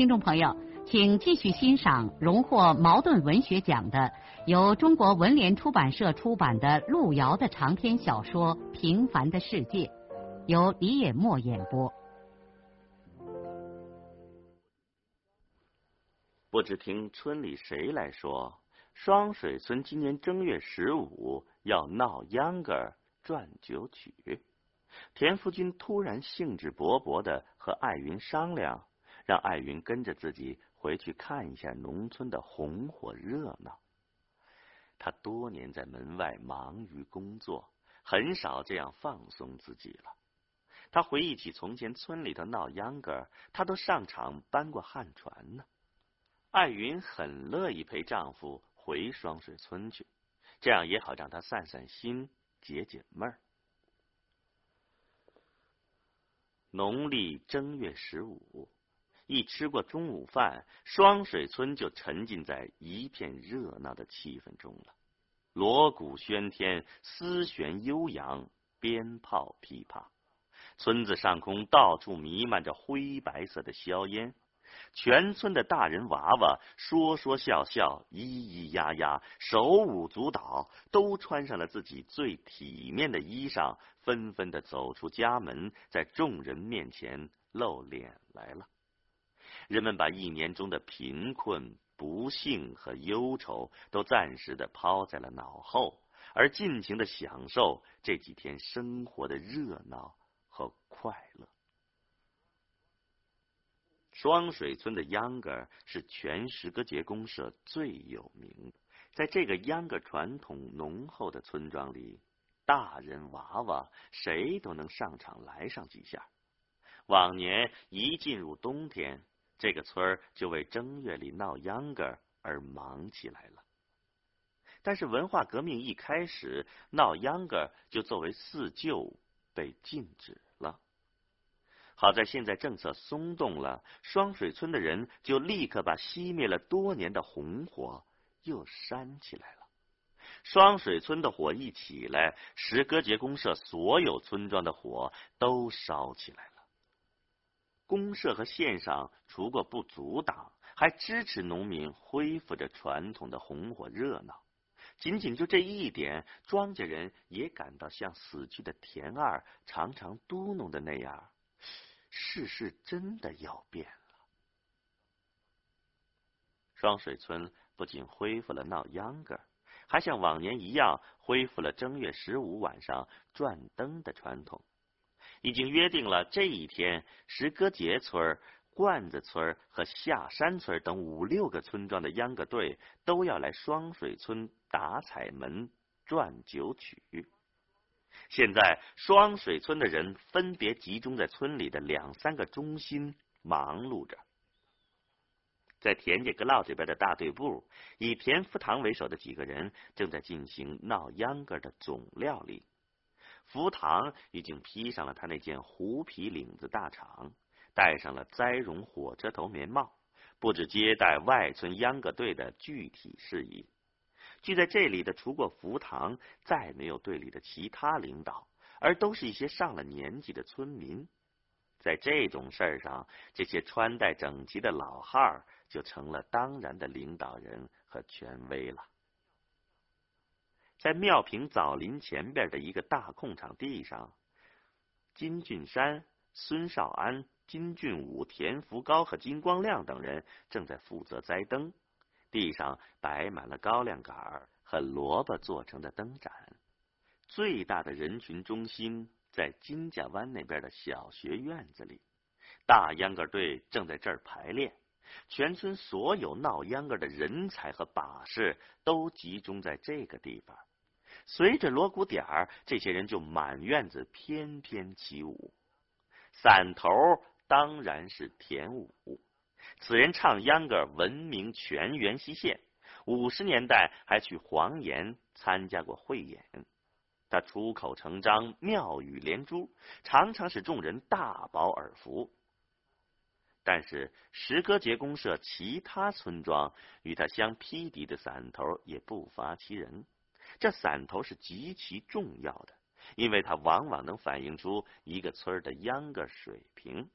听众朋友，请继续欣赏荣获茅盾文学奖的、由中国文联出版社出版的路遥的长篇小说《平凡的世界》，由李野墨演播。不知听村里谁来说，双水村今年正月十五要闹秧歌转酒曲。田福军突然兴致勃勃的和艾云商量。让艾云跟着自己回去看一下农村的红火热闹。他多年在门外忙于工作，很少这样放松自己了。他回忆起从前村里头闹秧歌，他都上场搬过旱船呢。艾云很乐意陪丈夫回双水村去，这样也好让他散散心、解解闷儿。农历正月十五。一吃过中午饭，双水村就沉浸在一片热闹的气氛中了。锣鼓喧天，丝弦悠扬，鞭炮噼啪，村子上空到处弥漫着灰白色的硝烟。全村的大人娃娃说说笑笑，咿咿呀呀，手舞足蹈，都穿上了自己最体面的衣裳，纷纷的走出家门，在众人面前露脸来了。人们把一年中的贫困、不幸和忧愁都暂时的抛在了脑后，而尽情的享受这几天生活的热闹和快乐。双水村的秧歌是全石歌节公社最有名的，在这个秧歌传统浓厚的村庄里，大人娃娃谁都能上场来上几下。往年一进入冬天，这个村儿就为正月里闹秧歌而忙起来了。但是文化革命一开始，闹秧歌就作为四旧被禁止了。好在现在政策松动了，双水村的人就立刻把熄灭了多年的红火又煽起来了。双水村的火一起来，石歌节公社所有村庄的火都烧起来。公社和县上除过不阻挡，还支持农民恢复着传统的红火热闹。仅仅就这一点，庄稼人也感到像死去的田二常常嘟哝的那样：世事真的要变了。双水村不仅恢复了闹秧歌，还像往年一样恢复了正月十五晚上转灯的传统。已经约定了这一天，石歌节村、罐子村和下山村等五六个村庄的秧歌队都要来双水村打彩门、转酒曲。现在，双水村的人分别集中在村里的两三个中心，忙碌着。在田家阁老这边的大队部，以田福堂为首的几个人正在进行闹秧歌的总料理。福堂已经披上了他那件狐皮领子大氅，戴上了栽绒火车头棉帽，布置接待外村秧歌队的具体事宜。聚在这里的，除过福堂，再没有队里的其他领导，而都是一些上了年纪的村民。在这种事儿上，这些穿戴整齐的老汉儿就成了当然的领导人和权威了。在庙坪枣林前边的一个大空场地上，金俊山、孙少安、金俊武、田福高和金光亮等人正在负责栽灯。地上摆满了高粱杆和萝卜做成的灯盏。最大的人群中心在金家湾那边的小学院子里，大秧歌队正在这儿排练。全村所有闹秧歌的人才和把式都集中在这个地方。随着锣鼓点儿，这些人就满院子翩翩起舞。伞头当然是田武，此人唱秧歌闻名全元溪县，五十年代还去黄岩参加过汇演。他出口成章，妙语连珠，常常使众人大饱耳福。但是石歌节公社其他村庄与他相匹敌的散头也不乏其人。这散头是极其重要的，因为它往往能反映出一个村的秧歌水平。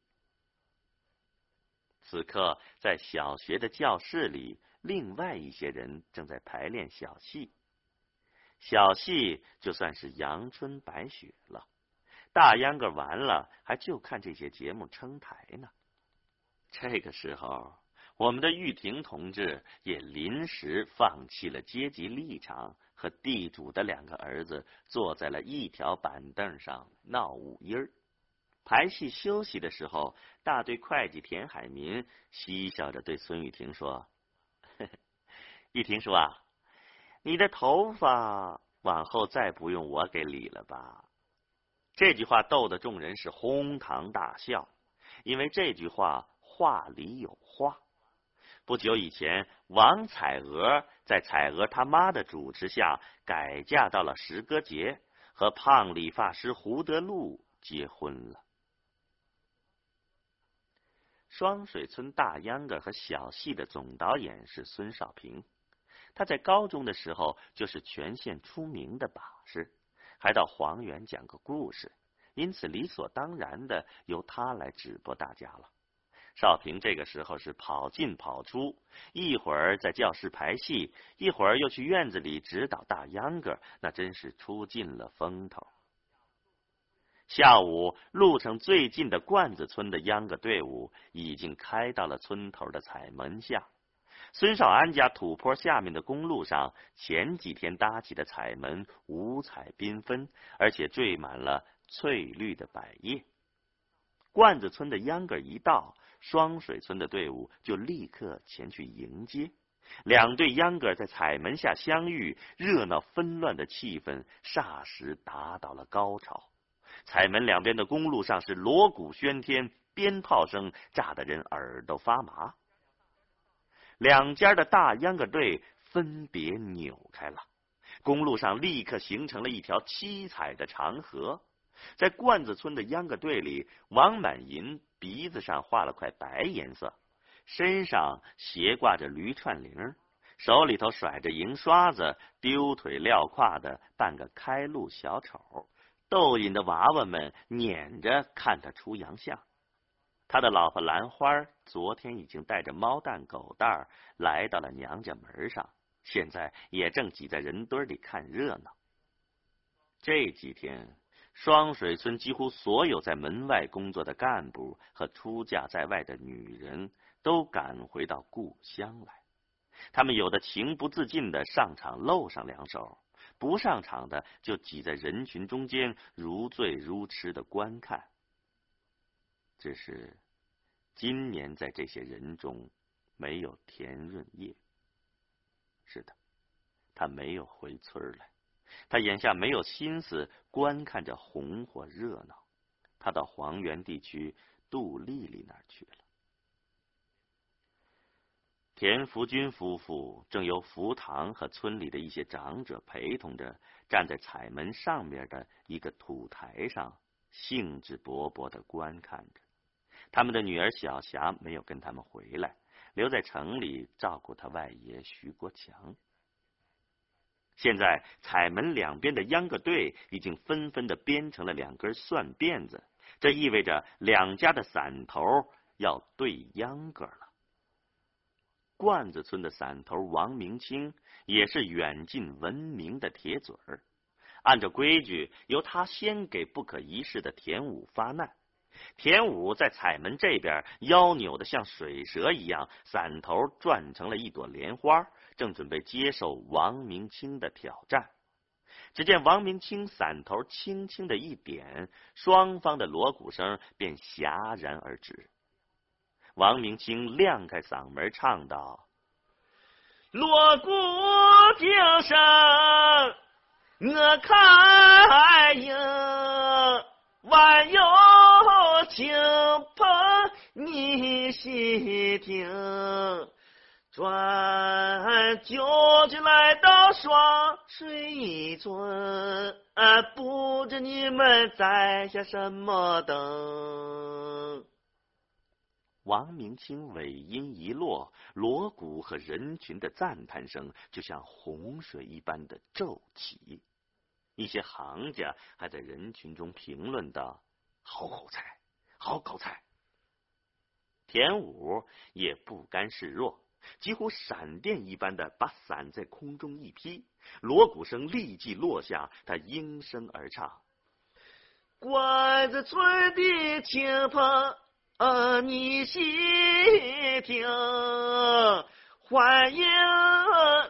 此刻，在小学的教室里，另外一些人正在排练小戏。小戏就算是阳春白雪了。大秧歌完了，还就看这些节目撑台呢。这个时候，我们的玉婷同志也临时放弃了阶级立场，和地主的两个儿子坐在了一条板凳上闹五音儿。排戏休息的时候，大队会计田海民嬉笑着对孙玉婷说：“玉婷叔啊，你的头发往后再不用我给理了吧？”这句话逗得众人是哄堂大笑，因为这句话话里有话。不久以前，王彩娥在彩娥他妈的主持下改嫁到了石歌节，和胖理发师胡德禄结婚了。双水村大秧歌和小戏的总导演是孙少平，他在高中的时候就是全县出名的把式，还到黄原讲个故事，因此理所当然的由他来直播大家了。少平这个时候是跑进跑出，一会儿在教室排戏，一会儿又去院子里指导大秧歌，那真是出尽了风头。下午，路程最近的罐子村的秧歌队伍已经开到了村头的彩门下。孙少安家土坡下面的公路上，前几天搭起的彩门五彩缤纷，而且缀满了翠绿的百叶。罐子村的秧歌一到，双水村的队伍就立刻前去迎接。两队秧歌在彩门下相遇，热闹纷乱的气氛霎时达到了高潮。彩门两边的公路上是锣鼓喧天，鞭炮声炸得人耳朵发麻。两家的大秧歌队分别扭开了，公路上立刻形成了一条七彩的长河。在罐子村的秧歌队里，王满银鼻子上画了块白颜色，身上斜挂着驴串铃，手里头甩着银刷子，丢腿撂胯的扮个开路小丑。逗引的娃娃们撵着看他出洋相。他的老婆兰花昨天已经带着猫蛋狗蛋来到了娘家门上，现在也正挤在人堆里看热闹。这几天，双水村几乎所有在门外工作的干部和出嫁在外的女人都赶回到故乡来，他们有的情不自禁的上场露上两手。不上场的就挤在人群中间，如醉如痴的观看。只是今年在这些人中没有田润叶。是的，他没有回村来，他眼下没有心思观看这红火热闹，他到黄原地区杜丽丽那儿去了。田福军夫妇正由福堂和村里的一些长者陪同着，站在彩门上面的一个土台上，兴致勃勃的观看着。他们的女儿小霞没有跟他们回来，留在城里照顾他外爷徐国强。现在彩门两边的秧歌队已经纷纷的编成了两根蒜辫子，这意味着两家的散头要对秧歌了。罐子村的散头王明清也是远近闻名的铁嘴儿。按照规矩，由他先给不可一世的田武发难。田武在彩门这边腰扭得像水蛇一样，伞头转成了一朵莲花，正准备接受王明清的挑战。只见王明清伞头轻轻的一点，双方的锣鼓声便戛然而止。王明清亮开嗓门唱道：“锣鼓之声我看应，万有亲朋。”你细听，转角就来到双水村，不知你们在下什么等？王明清尾音一落，锣鼓和人群的赞叹声就像洪水一般的骤起。一些行家还在人群中评论道：“好口才，好口才。”田武也不甘示弱，几乎闪电一般的把伞在空中一劈，锣鼓声立即落下，他应声而唱：“关子村的亲朋，你细听，欢迎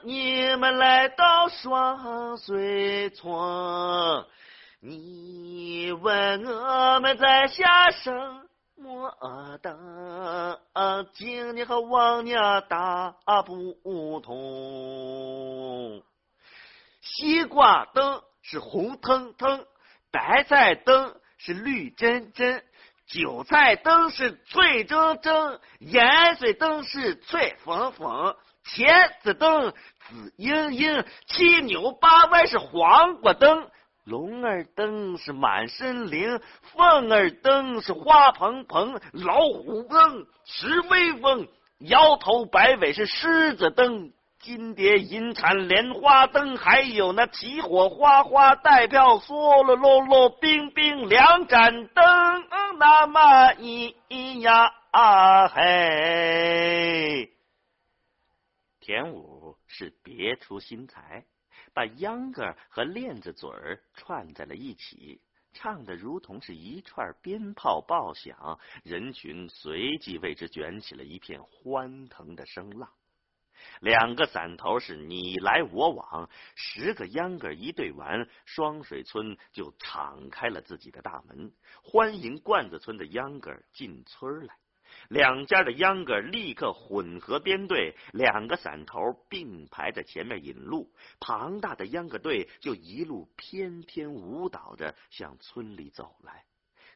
你们来到双水村。你问我们在下生。”么等，今年和往年大不同。西瓜灯是红腾腾，白菜灯是绿真真，韭菜灯是脆铮铮，盐水灯是脆粉粉，茄子灯紫莹莹，七扭八歪是黄瓜灯。龙儿灯是满身灵，凤儿灯是花蓬蓬，老虎灯是威风，摇头摆尾是狮子灯，金蝶银蝉莲花灯，还有那起火花花带票嗦了啰啰冰冰两盏灯，那么一呀啊嘿！田武是别出心裁。把秧歌和链子嘴儿串在了一起，唱的如同是一串鞭炮爆响，人群随即为之卷起了一片欢腾的声浪。两个伞头是你来我往，十个秧歌一对完，双水村就敞开了自己的大门，欢迎罐子村的秧歌进村来。两家的秧歌立刻混合编队，两个伞头并排在前面引路，庞大的秧歌队就一路翩翩舞蹈着向村里走来。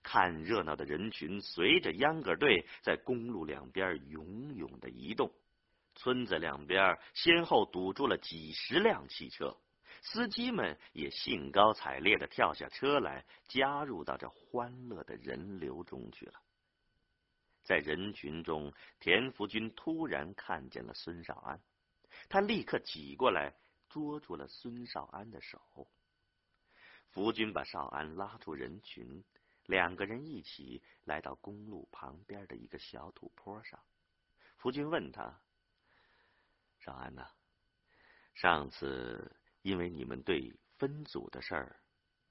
看热闹的人群随着秧歌队在公路两边勇勇的移动，村子两边先后堵住了几十辆汽车，司机们也兴高采烈的跳下车来，加入到这欢乐的人流中去了。在人群中，田福军突然看见了孙少安，他立刻挤过来，捉住了孙少安的手。福军把少安拉出人群，两个人一起来到公路旁边的一个小土坡上。福军问他：“少安呐，上次因为你们队分组的事儿，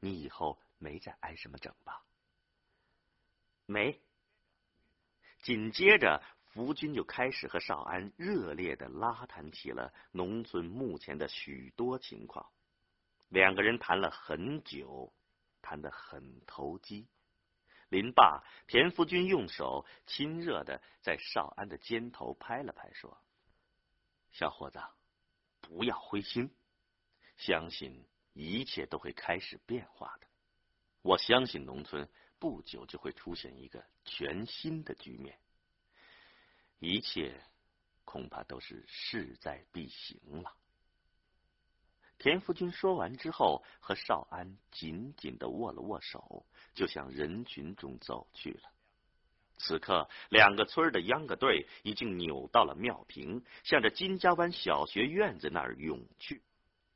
你以后没再挨什么整吧？”“没。”紧接着，福军就开始和少安热烈的拉谈起了农村目前的许多情况。两个人谈了很久，谈得很投机。林爸，田福军用手亲热的在少安的肩头拍了拍，说：“小伙子，不要灰心，相信一切都会开始变化的。我相信农村。”不久就会出现一个全新的局面，一切恐怕都是势在必行了。田福军说完之后，和少安紧紧的握了握手，就向人群中走去了。此刻，两个村的秧歌队已经扭到了庙坪，向着金家湾小学院子那儿涌去。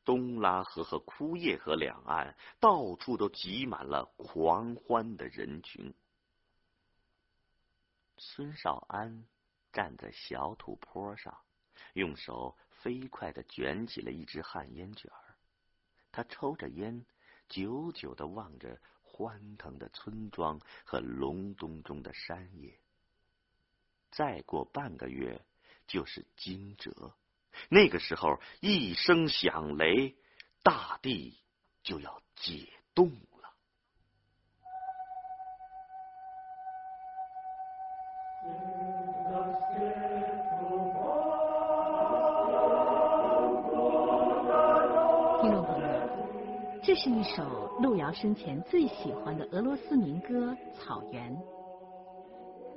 东拉河和枯叶河两岸，到处都挤满了狂欢的人群。孙少安站在小土坡上，用手飞快的卷起了一支旱烟卷儿。他抽着烟，久久的望着欢腾的村庄和隆冬中的山野。再过半个月，就是惊蛰。那个时候，一声响雷，大地就要解冻了。听众朋友，这是一首路遥生前最喜欢的俄罗斯民歌《草原》。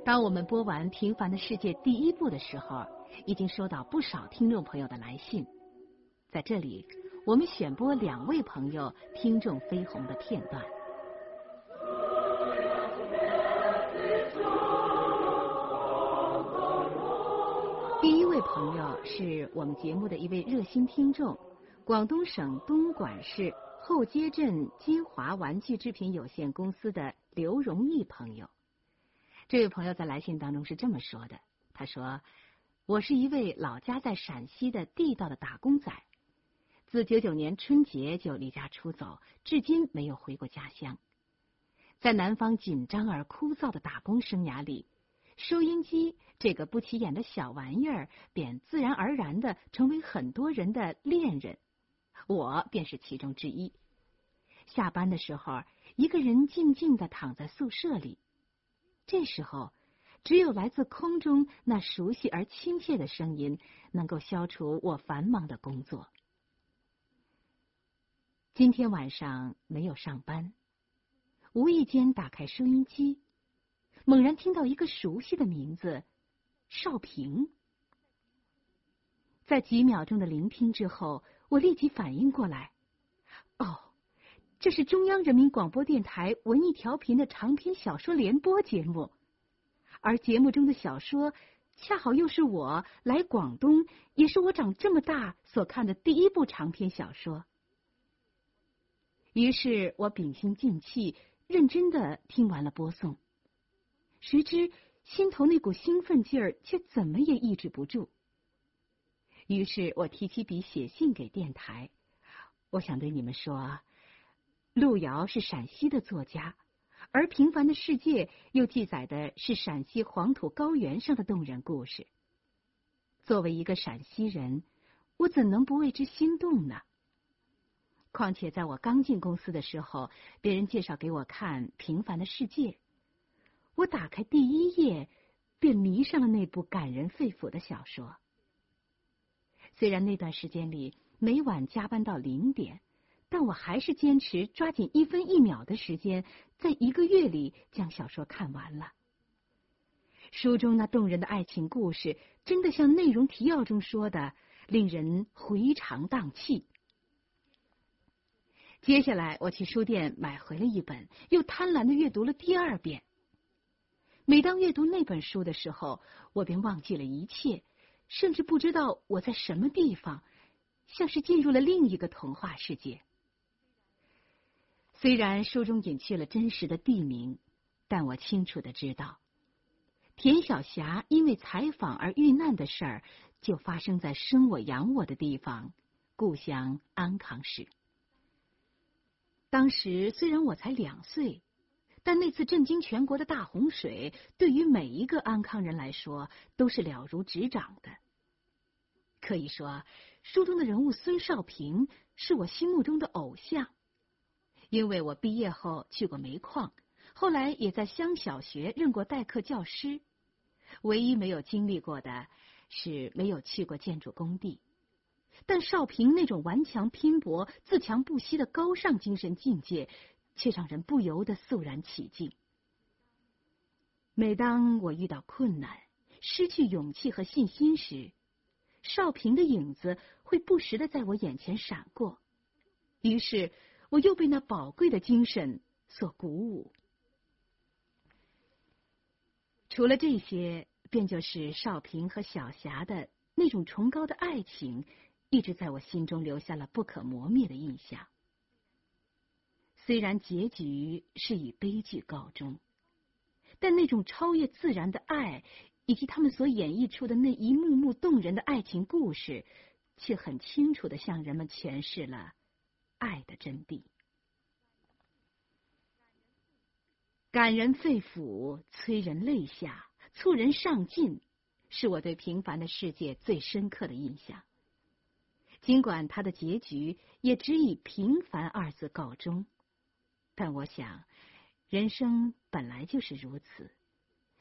当我们播完《平凡的世界》第一部的时候，已经收到不少听众朋友的来信。在这里，我们选播两位朋友听众飞鸿的片段。第一位朋友是我们节目的一位热心听众，广东省东莞市后街镇金华玩具制品有限公司的刘荣义朋友。这位朋友在来信当中是这么说的：“他说，我是一位老家在陕西的地道的打工仔，自九九年春节就离家出走，至今没有回过家乡。在南方紧张而枯燥的打工生涯里，收音机这个不起眼的小玩意儿，便自然而然的成为很多人的恋人，我便是其中之一。下班的时候，一个人静静的躺在宿舍里。”这时候，只有来自空中那熟悉而亲切的声音，能够消除我繁忙的工作。今天晚上没有上班，无意间打开收音机，猛然听到一个熟悉的名字——少平。在几秒钟的聆听之后，我立即反应过来：这是中央人民广播电台文艺调频的长篇小说联播节目，而节目中的小说恰好又是我来广东，也是我长这么大所看的第一部长篇小说。于是我屏心静气，认真的听完了播送，谁知心头那股兴奋劲儿却怎么也抑制不住。于是我提起笔写信给电台，我想对你们说。路遥是陕西的作家，而《平凡的世界》又记载的是陕西黄土高原上的动人故事。作为一个陕西人，我怎能不为之心动呢？况且在我刚进公司的时候，别人介绍给我看《平凡的世界》，我打开第一页，便迷上了那部感人肺腑的小说。虽然那段时间里每晚加班到零点。但我还是坚持抓紧一分一秒的时间，在一个月里将小说看完了。书中那动人的爱情故事，真的像内容提要中说的，令人回肠荡气。接下来，我去书店买回了一本，又贪婪的阅读了第二遍。每当阅读那本书的时候，我便忘记了一切，甚至不知道我在什么地方，像是进入了另一个童话世界。虽然书中隐去了真实的地名，但我清楚的知道，田晓霞因为采访而遇难的事儿，就发生在生我养我的地方——故乡安康市。当时虽然我才两岁，但那次震惊全国的大洪水，对于每一个安康人来说，都是了如指掌的。可以说，书中的人物孙少平是我心目中的偶像。因为我毕业后去过煤矿，后来也在乡小学任过代课教师，唯一没有经历过的是没有去过建筑工地。但少平那种顽强拼搏、自强不息的高尚精神境界，却让人不由得肃然起敬。每当我遇到困难、失去勇气和信心时，少平的影子会不时的在我眼前闪过，于是。我又被那宝贵的精神所鼓舞。除了这些，便就是少平和小霞的那种崇高的爱情，一直在我心中留下了不可磨灭的印象。虽然结局是以悲剧告终，但那种超越自然的爱，以及他们所演绎出的那一幕幕动人的爱情故事，却很清楚的向人们诠释了。爱的真谛，感人肺腑，催人泪下，促人上进，是我对平凡的世界最深刻的印象。尽管它的结局也只以“平凡”二字告终，但我想，人生本来就是如此，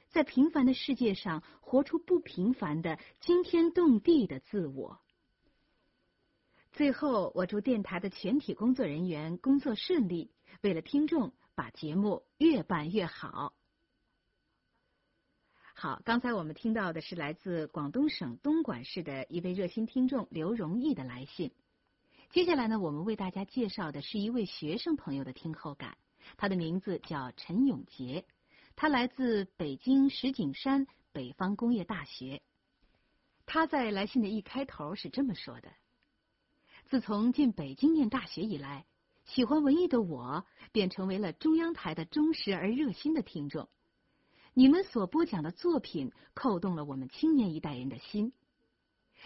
在平凡的世界上，活出不平凡的惊天动地的自我。最后，我祝电台的全体工作人员工作顺利，为了听众，把节目越办越好。好，刚才我们听到的是来自广东省东莞市的一位热心听众刘荣义的来信。接下来呢，我们为大家介绍的是一位学生朋友的听后感，他的名字叫陈永杰，他来自北京石景山北方工业大学。他在来信的一开头是这么说的：“自从进北京念大学以来，喜欢文艺的我便成为了中央台的忠实而热心的听众。你们所播讲的作品扣动了我们青年一代人的心。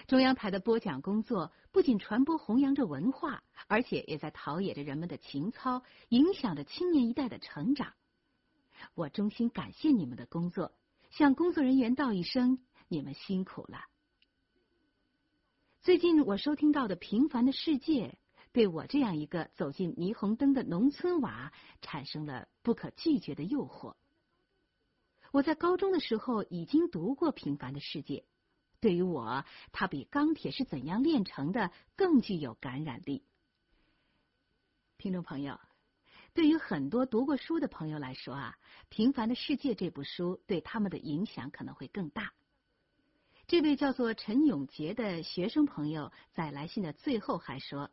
中央台的播讲工作不仅传播弘扬着文化，而且也在陶冶着人们的情操，影响着青年一代的成长。我衷心感谢你们的工作，向工作人员道一声：你们辛苦了。”最近我收听到的《平凡的世界》，对我这样一个走进霓虹灯的农村娃产生了不可拒绝的诱惑。我在高中的时候已经读过《平凡的世界》，对于我，它比《钢铁是怎样炼成的》更具有感染力。听众朋友，对于很多读过书的朋友来说啊，《平凡的世界》这部书对他们的影响可能会更大。这位叫做陈永杰的学生朋友在来信的最后还说：“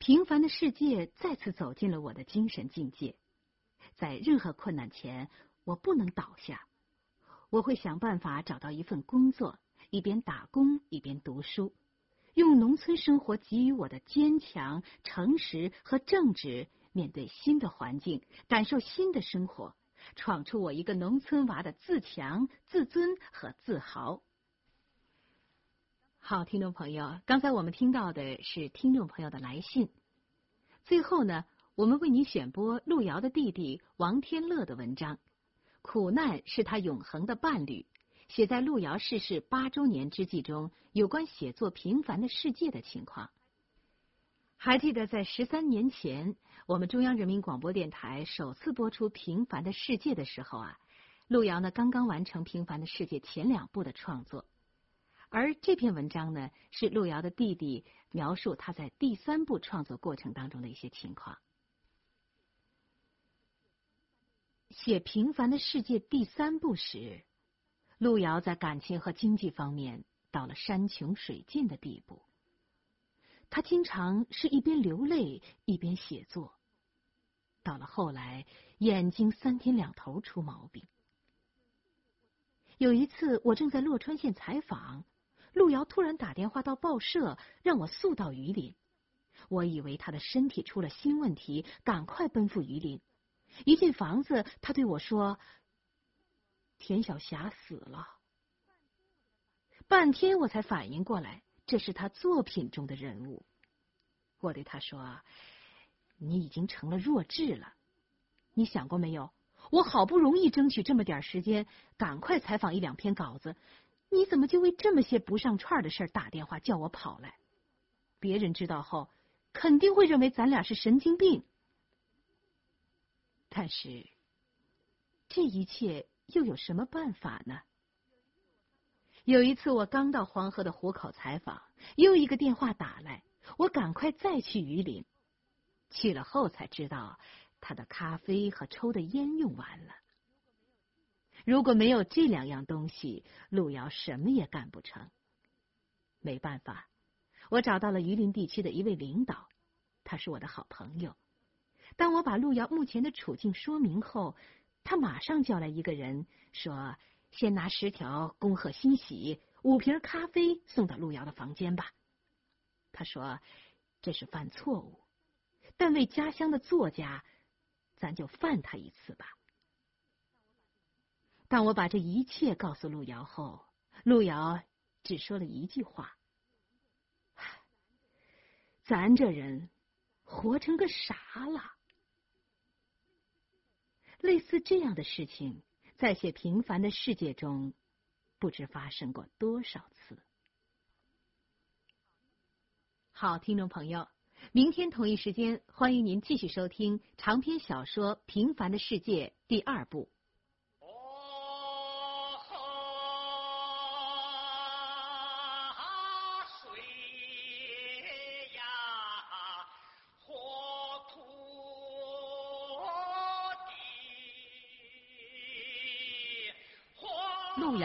平凡的世界再次走进了我的精神境界，在任何困难前，我不能倒下。我会想办法找到一份工作，一边打工一边读书，用农村生活给予我的坚强、诚实和正直，面对新的环境，感受新的生活。”闯出我一个农村娃的自强、自尊和自豪。好，听众朋友，刚才我们听到的是听众朋友的来信。最后呢，我们为你选播路遥的弟弟王天乐的文章《苦难是他永恒的伴侣》，写在路遥逝世八周年之际中，有关写作平凡的世界的情况。还记得在十三年前，我们中央人民广播电台首次播出《平凡的世界》的时候啊，路遥呢刚刚完成《平凡的世界》前两部的创作，而这篇文章呢是路遥的弟弟描述他在第三部创作过程当中的一些情况。写《平凡的世界》第三部时，路遥在感情和经济方面到了山穷水尽的地步。他经常是一边流泪一边写作，到了后来，眼睛三天两头出毛病。有一次，我正在洛川县采访，路遥突然打电话到报社，让我速到榆林。我以为他的身体出了新问题，赶快奔赴榆林。一进房子，他对我说：“田晓霞死了。”半天，我才反应过来。这是他作品中的人物，我对他说：“你已经成了弱智了。你想过没有？我好不容易争取这么点时间，赶快采访一两篇稿子，你怎么就为这么些不上串的事打电话叫我跑来？别人知道后，肯定会认为咱俩是神经病。但是，这一切又有什么办法呢？”有一次，我刚到黄河的湖口采访，又一个电话打来，我赶快再去榆林。去了后才知道，他的咖啡和抽的烟用完了。如果没有这两样东西，路遥什么也干不成。没办法，我找到了榆林地区的一位领导，他是我的好朋友。当我把路遥目前的处境说明后，他马上叫来一个人说。先拿十条恭贺新喜，五瓶咖啡送到路遥的房间吧。他说：“这是犯错误，但为家乡的作家，咱就犯他一次吧。”当我把这一切告诉路遥后，路遥只说了一句话：“咱这人活成个啥了？”类似这样的事情。在写平凡的世界中，不知发生过多少次。好，听众朋友，明天同一时间，欢迎您继续收听长篇小说《平凡的世界》第二部。